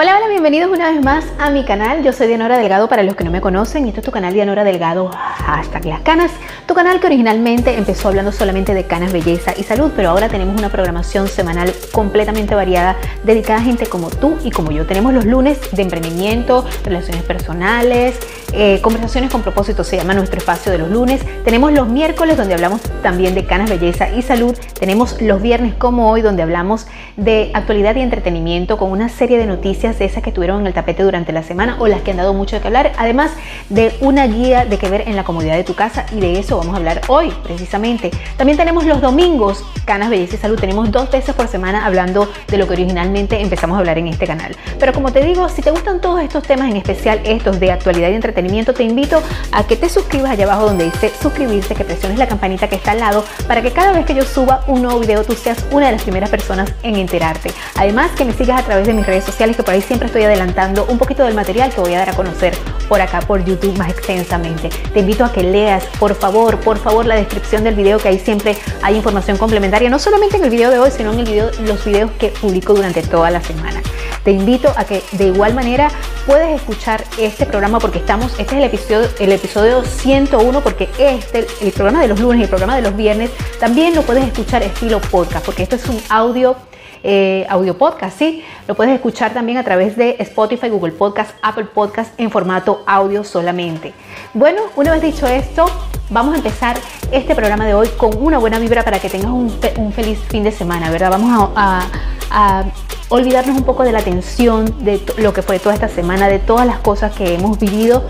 Hola, hola, bienvenidos una vez más a mi canal. Yo soy Dianora Delgado para los que no me conocen. Y esto es tu canal Dianora Delgado, hashtag las canas. Tu canal que originalmente empezó hablando solamente de canas, belleza y salud, pero ahora tenemos una programación semanal completamente variada dedicada a gente como tú y como yo. Tenemos los lunes de emprendimiento, relaciones personales, eh, conversaciones con propósito, se llama nuestro espacio de los lunes. Tenemos los miércoles donde hablamos también de canas, belleza y salud. Tenemos los viernes como hoy donde hablamos de actualidad y entretenimiento con una serie de noticias de esas que estuvieron en el tapete durante la semana o las que han dado mucho de qué hablar, además de una guía de qué ver en la comodidad de tu casa y de eso vamos a hablar hoy precisamente. También tenemos los domingos, Canas, Belleza y Salud, tenemos dos veces por semana hablando de lo que originalmente empezamos a hablar en este canal. Pero como te digo, si te gustan todos estos temas, en especial estos de actualidad y entretenimiento, te invito a que te suscribas allá abajo donde dice suscribirse, que presiones la campanita que está al lado para que cada vez que yo suba un nuevo video tú seas una de las primeras personas en enterarte. Además que me sigas a través de mis redes sociales que por ahí siempre estoy adelantando un poquito del material que voy a dar a conocer por acá por YouTube más extensamente. Te invito a que leas, por favor, por favor, la descripción del video que ahí siempre hay información complementaria, no solamente en el video de hoy, sino en los videos que publico durante toda la semana. Te invito a que de igual manera puedes escuchar este programa porque estamos, este es el episodio, el episodio 101 porque este, el programa de los lunes y el programa de los viernes también lo puedes escuchar estilo podcast porque esto es un audio eh, audio podcast, ¿sí? Lo puedes escuchar también a través de Spotify, Google Podcast, Apple Podcast en formato audio solamente. Bueno, una vez dicho esto, vamos a empezar este programa de hoy con una buena vibra para que tengas un, feliz fin de semana, ¿verdad? Vamos a, a olvidarnos un poco de la tensión de lo que fue toda esta semana, de todas las cosas que hemos vivido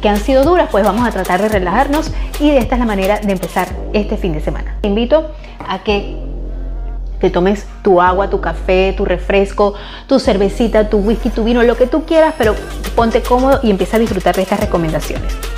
que han sido duras, pues vamos a tratar de relajarnos y de esta es la manera de empezar este fin de semana. Te invito a que te tomes tu agua, tu café, tu refresco, tu cervecita, tu whisky, tu vino, lo que tú quieras, pero ponte cómodo y empieza a disfrutar de estas recomendaciones.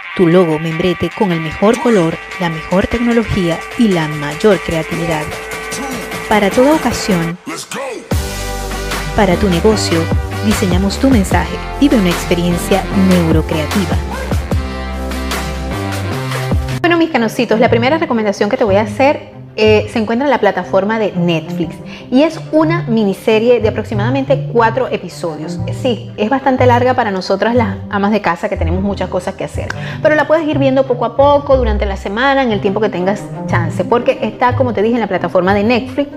tu logo membrete con el mejor color, la mejor tecnología y la mayor creatividad. Para toda ocasión, para tu negocio, diseñamos tu mensaje. Vive una experiencia neurocreativa. Bueno, mis canositos, la primera recomendación que te voy a hacer eh, se encuentra en la plataforma de Netflix y es una miniserie de aproximadamente cuatro episodios. Sí, es bastante larga para nosotras las amas de casa que tenemos muchas cosas que hacer, pero la puedes ir viendo poco a poco durante la semana en el tiempo que tengas chance, porque está, como te dije, en la plataforma de Netflix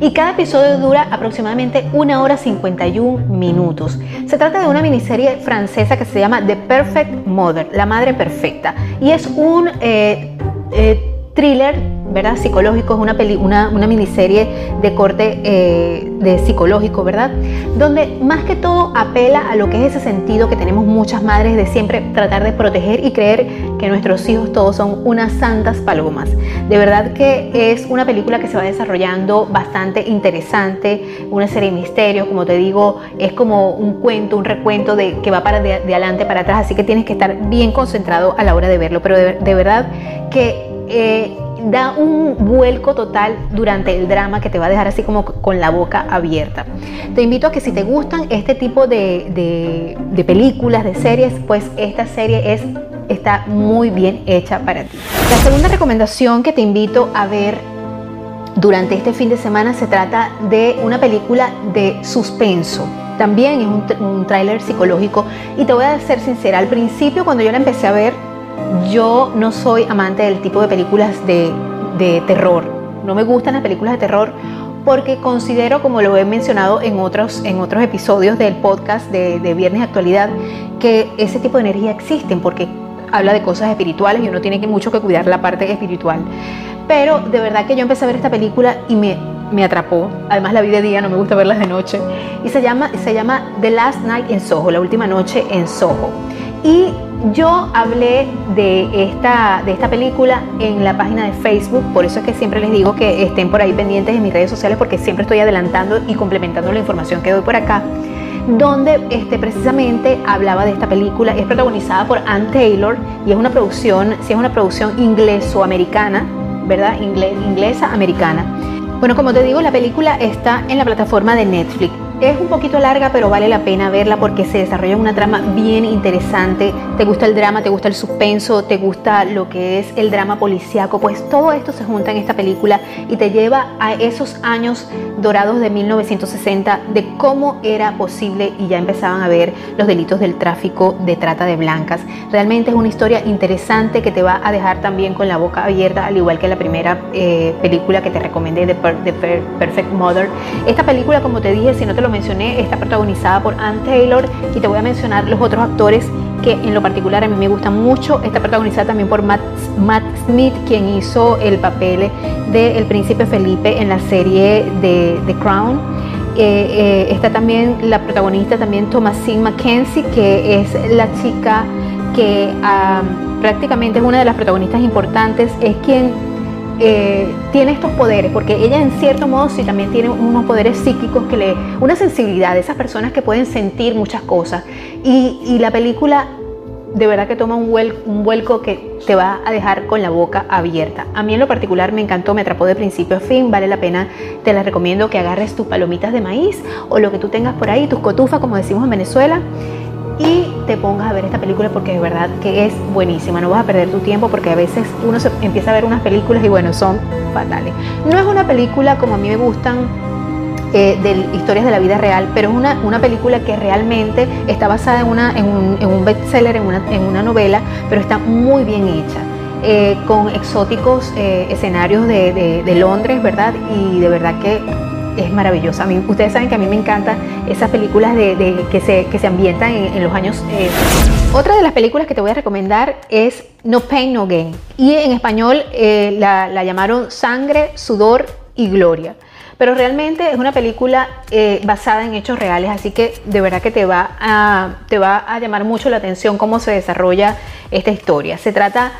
y cada episodio dura aproximadamente una hora 51 minutos. Se trata de una miniserie francesa que se llama The Perfect Mother, la madre perfecta, y es un eh, eh, thriller ¿verdad? Psicológico, es una, peli, una, una miniserie de corte eh, de psicológico, ¿verdad? Donde más que todo apela a lo que es ese sentido que tenemos muchas madres de siempre tratar de proteger y creer que nuestros hijos todos son unas santas palomas. De verdad que es una película que se va desarrollando bastante interesante, una serie de misterios, como te digo, es como un cuento, un recuento de que va para de, adelante para atrás, así que tienes que estar bien concentrado a la hora de verlo, pero de, verdad que eh, da un vuelco total durante el drama que te va a dejar así como con la boca abierta. Te invito a que si te gustan este tipo de, películas, de series, pues esta serie es, está muy bien hecha para ti. La segunda recomendación que te invito a ver durante este fin de semana se trata de una película de suspenso. También es un, un tráiler psicológico y te voy a ser sincera, al principio cuando yo la empecé a ver yo no soy amante del tipo de películas de, terror. No me gustan las películas de terror porque considero, como lo he mencionado en otros, en otros episodios del podcast de, de Viernes de Actualidad, que ese tipo de energía existen, porque habla de cosas espirituales y uno tiene que mucho que cuidar la parte espiritual. Pero de verdad que yo empecé a ver esta película y me, me atrapó. Además la vi de día, no me gusta verlas de noche. Y se llama, se llama The Last Night in Soho, la última noche en Soho. Y yo hablé de esta, de esta película en la página de Facebook, por eso es que siempre les digo que estén por ahí pendientes en mis redes sociales porque siempre estoy adelantando y complementando la información que doy por acá donde este, precisamente hablaba de esta película. Es protagonizada por Ann Taylor y es una producción, si es una producción ingleso-americana, ¿verdad? Inglesa-americana. Bueno, como te digo, la película está en la plataforma de Netflix. Es un poquito larga, pero vale la pena verla porque se desarrolla una trama bien interesante. Te gusta el drama, te gusta el suspenso, te gusta lo que es el drama policíaco, pues todo esto se junta en esta película y te lleva a esos años dorados de 1960 de cómo era posible y ya empezaban a ver los delitos del tráfico de trata de blancas. Realmente es una historia interesante que te va a dejar también con la boca abierta, al igual que la primera eh, película que te recomendé de Perfect Mother. Esta película, como te dije, si no te lo mencioné, está protagonizada por Ann Taylor y te voy a mencionar los otros actores que en lo particular a mí me gustan mucho. Está protagonizada también por Matt, Matt Smith, quien hizo el papel de El Príncipe Felipe en la serie de The Crown. Eh, eh, está también la protagonista también Thomasine Mackenzie, que es la chica que ah, prácticamente es una de las protagonistas importantes, es quien eh, tiene estos poderes, porque ella en cierto modo sí también tiene unos poderes psíquicos que le, una sensibilidad de esas personas que pueden sentir muchas cosas. Y, la película de verdad que toma un, un vuelco que te va a dejar con la boca abierta. A mí en lo particular me encantó, me atrapó de principio a fin, vale la pena, te la recomiendo que agarres tus palomitas de maíz o lo que tú tengas por ahí, tus cotufas como decimos en Venezuela y te pongas a ver esta película porque de verdad que es buenísima. No vas a perder tu tiempo porque a veces uno se empieza a ver unas películas y bueno, son fatales. No es una película como a mí me gustan eh, de historias de la vida real, pero es una, una película que realmente está basada en, una, en, un, en un bestseller, en una, en una novela, pero está muy bien hecha. Eh, con exóticos eh, escenarios de, de Londres, ¿verdad? Y de verdad que es maravillosa. A mí, ustedes saben que a mí me encantan esas películas de, que, se, que, se, ambientan en, los años... Eh. Otra de las películas que te voy a recomendar es No Pain, No Gain. Y en español eh, la, la, llamaron Sangre, Sudor y Gloria. Pero realmente es una película eh, basada en hechos reales, así que de verdad que te va, a, te va a llamar mucho la atención cómo se desarrolla esta historia. Se trata...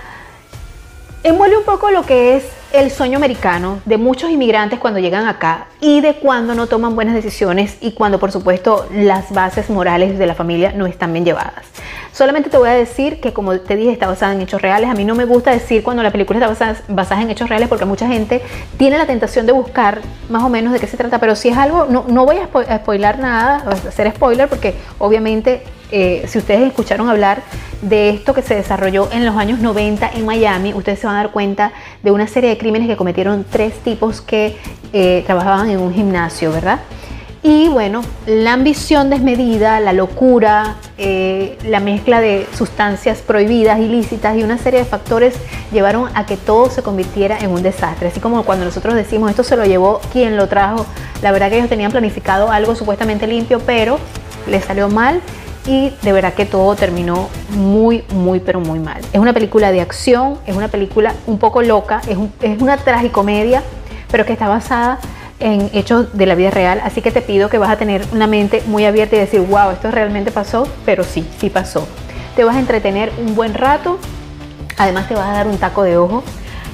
Envuelve un poco lo que es el sueño americano de muchos inmigrantes cuando llegan acá y de cuando no toman buenas decisiones y cuando por supuesto las bases morales de la familia no están bien llevadas. Solamente te voy a decir que como te dije está basada en hechos reales. A mí no me gusta decir cuando la película está basada, en hechos reales porque mucha gente tiene la tentación de buscar más o menos de qué se trata, pero si es algo, no, no voy a, spoilar nada, a hacer spoiler porque obviamente eh, si ustedes escucharon hablar de esto que se desarrolló en los años 90 en Miami, ustedes se van a dar cuenta de una serie de crímenes que cometieron tres tipos que eh, trabajaban en un gimnasio, ¿verdad? Y bueno, la ambición desmedida, la locura, eh, la mezcla de sustancias prohibidas, ilícitas y una serie de factores llevaron a que todo se convirtiera en un desastre. Así como cuando nosotros decimos esto se lo llevó quien lo trajo, la verdad que ellos tenían planificado algo supuestamente limpio, pero les salió mal y de verdad que todo terminó muy, muy, pero muy mal. Es una película de acción, es una película un poco loca, es, es una tragicomedia, pero que está basada en hechos de la vida real, así que te pido que vas a tener una mente muy abierta y decir, wow, esto realmente pasó, pero sí, sí pasó. Te vas a entretener un buen rato, además te vas a dar un taco de ojo,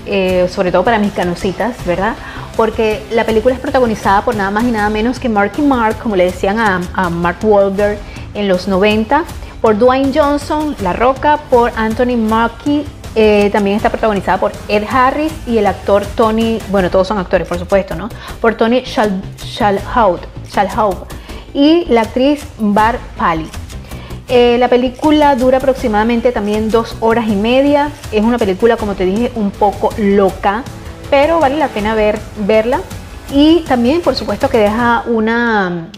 eh, sobre todo para mis canositas, ¿verdad? Porque la película es protagonizada por nada más y nada menos que Marky Mark, como le decían a, Mark Wahlberg en los 90, por Dwayne Johnson, La Roca, por Anthony Mackie eh, también está protagonizada por Ed Harris y el actor Tony, bueno, todos son actores, por supuesto, ¿no? Por Tony Shalhoub, y la actriz Bar Pali. Eh, la película dura aproximadamente también dos horas y media. Es una película, como te dije, un poco loca, pero vale la pena ver, verla. Y también, por supuesto, que deja una,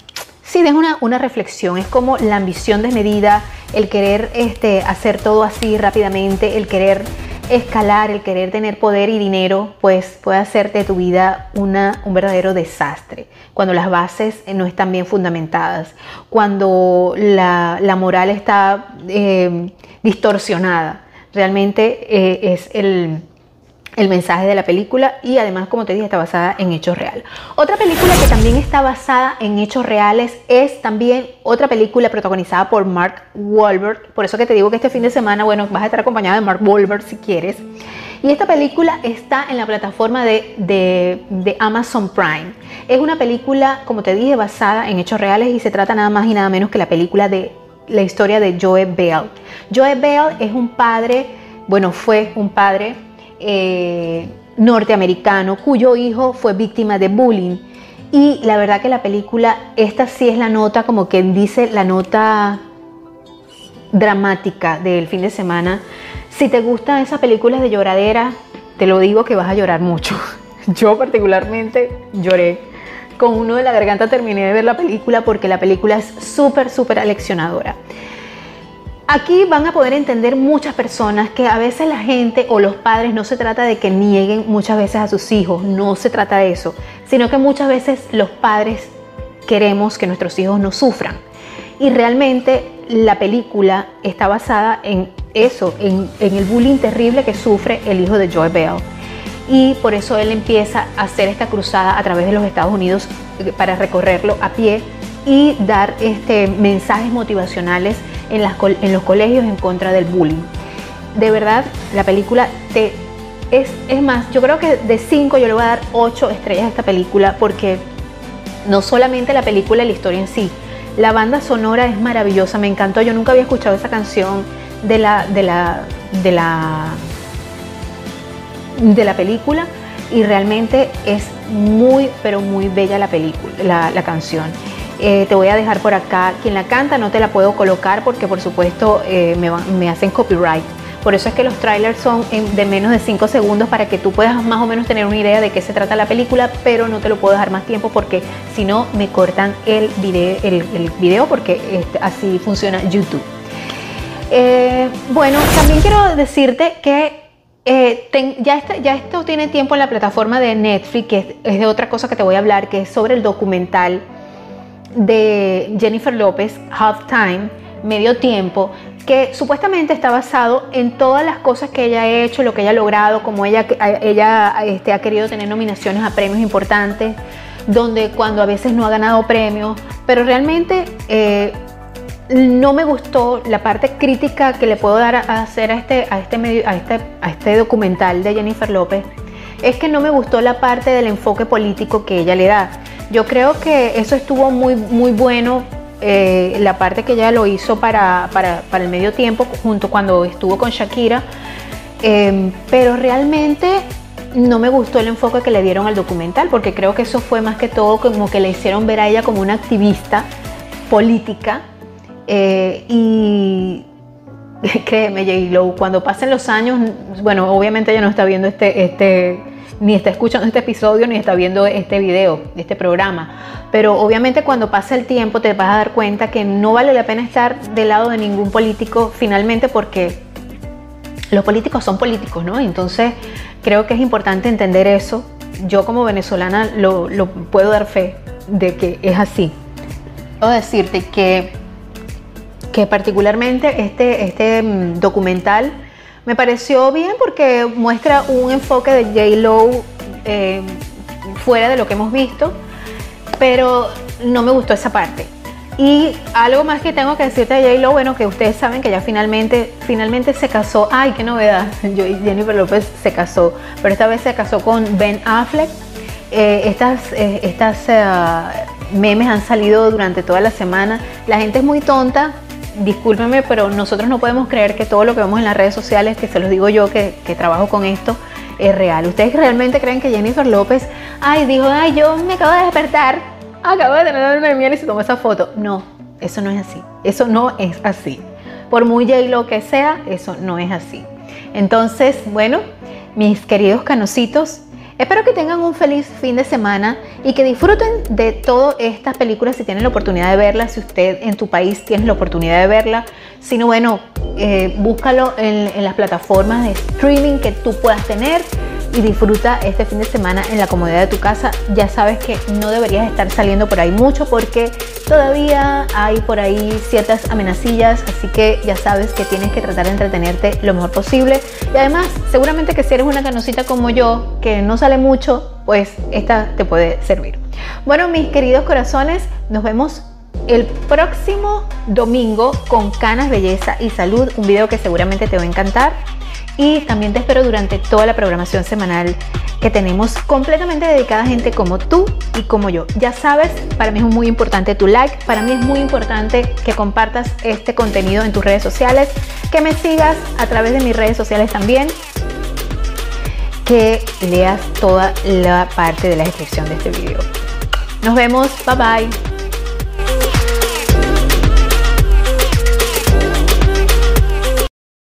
sí, deja una, una reflexión. Es como la ambición desmedida, el querer este, hacer todo así rápidamente, el querer escalar, el querer tener poder y dinero, pues puede hacerte de tu vida una, un verdadero desastre. Cuando las bases no están bien fundamentadas, cuando la, moral está eh, distorsionada. Realmente eh, es el, el mensaje de la película y además, como te dije, está basada en hechos reales. Otra película que también está basada en hechos reales es también otra película protagonizada por Mark Wahlberg. Por eso que te digo que este fin de semana, bueno, vas a estar acompañada de Mark Wahlberg si quieres. Y esta película está en la plataforma de, de, Amazon Prime. Es una película, como te dije, basada en hechos reales y se trata nada más y nada menos que la película de la historia de Joe Bell. Joe Bell es un padre, bueno, fue un padre eh, norteamericano cuyo hijo fue víctima de bullying. Y la verdad que la película, esta sí es la nota, como quien dice, la nota dramática del fin de semana. Si te gustan esas películas de lloradera, te lo digo que vas a llorar mucho. Yo particularmente lloré. Con uno de la garganta terminé de ver la película porque la película es súper, súper aleccionadora. Aquí van a poder entender muchas personas que a veces la gente o los padres no se trata de que nieguen muchas veces a sus hijos, no se trata de eso, sino que muchas veces los padres queremos que nuestros hijos no sufran. Y realmente la película está basada en eso, en, el bullying terrible que sufre el hijo de Joy Bell. Y por eso él empieza a hacer esta cruzada a través de los Estados Unidos eh, para recorrerlo a pie y dar este, mensajes motivacionales en, los colegios en contra del bullying. De verdad, la película. Es, más, yo creo que de 5 yo le voy a dar 8 estrellas a esta película porque no solamente la película la historia en sí, la banda sonora es maravillosa, me encantó. Yo nunca había escuchado esa canción de la, de la, de la, de la película y realmente es muy, pero muy bella la película, la, la canción. Eh, te voy a dejar por acá quien la canta, no te la puedo colocar porque por supuesto eh, me, hacen copyright. Por eso es que los trailers son de menos de 5 segundos para que tú puedas más o menos tener una idea de qué se trata la película, pero no te lo puedo dejar más tiempo porque si no me cortan el video, el, video porque este, así funciona YouTube. Eh, bueno, también quiero decirte que ya, ya, esto tiene tiempo en la plataforma de Netflix, que es, de otra cosa que te voy a hablar, que es sobre el documental de Jennifer López, Half Time, medio tiempo, que supuestamente está basado en todas las cosas que ella ha hecho, lo que ella ha logrado, como ella, ella este, ha querido tener nominaciones a premios importantes, donde cuando a veces no ha ganado premios, pero realmente eh, no me gustó la parte crítica que le puedo dar a hacer a este, a este, medio, a este, a este documental de Jennifer López, es que no me gustó la parte del enfoque político que ella le da. Yo creo que eso estuvo muy, muy bueno, eh, la parte que ella lo hizo para, el medio tiempo, junto cuando estuvo con Shakira, em, pero realmente no me gustó el enfoque que le dieron al documental, porque creo que eso fue más que todo como que le hicieron ver a ella como una activista política. Eh, y créeme, J. Lo, cuando pasen los años, bueno, obviamente ella no está viendo este, este ni está escuchando este episodio, ni está viendo este video, este programa. Pero obviamente cuando pasa el tiempo te vas a dar cuenta que no vale la pena estar del lado de ningún político finalmente porque los políticos son políticos, ¿no? Entonces creo que es importante entender eso. Yo como venezolana lo, puedo dar fe de que es así. Puedo decirte que, que particularmente este, este mm, documental me pareció bien porque muestra un enfoque de J. Lo eh, fuera de lo que hemos visto, pero no me gustó esa parte. Y algo más que tengo que decirte de J. Lo, bueno, que ustedes saben que ya finalmente, finalmente se casó. Ay, qué novedad. Jennifer López se casó, pero esta vez se casó con Ben Affleck. Eh, estas eh, estas memes han salido durante toda la semana. La gente es muy tonta, discúlpenme, pero nosotros no podemos creer que todo lo que vemos en las redes sociales, que se los digo yo que, trabajo con esto, es real. ¿Ustedes realmente creen que Jennifer López, ay, dijo, ay, yo me acabo de despertar, acabo de tener una miel y se tomó esa foto? No, eso no es así. Eso no es así. Por muy J-Lo que sea, eso no es así. Entonces, bueno, mis queridos canositos, Espero que tengan un feliz fin de semana y que disfruten de todas estas películas si tienen la oportunidad de verlas, si usted en tu país tiene la oportunidad de verla. Si no, bueno, eh, búscalo en, en las plataformas de streaming que tú puedas tener y disfruta este fin de semana en la comodidad de tu casa. Ya sabes que no deberías estar saliendo por ahí mucho porque todavía hay por ahí ciertas amenacillas, así que ya sabes que tienes que tratar de entretenerte lo mejor posible. Y además, seguramente que si eres una canosita como yo, que no sale mucho, pues esta te puede servir. Bueno, mis queridos corazones, nos vemos el próximo domingo con Canas, Belleza y Salud, un video que seguramente te va a encantar y también te espero durante toda la programación semanal que tenemos completamente dedicada a gente como tú y como yo. Ya sabes, para mí es muy importante tu like, para mí es muy importante que compartas este contenido en tus redes sociales, que me sigas a través de mis redes sociales también, que leas toda la parte de la descripción de este video. Nos vemos, bye bye.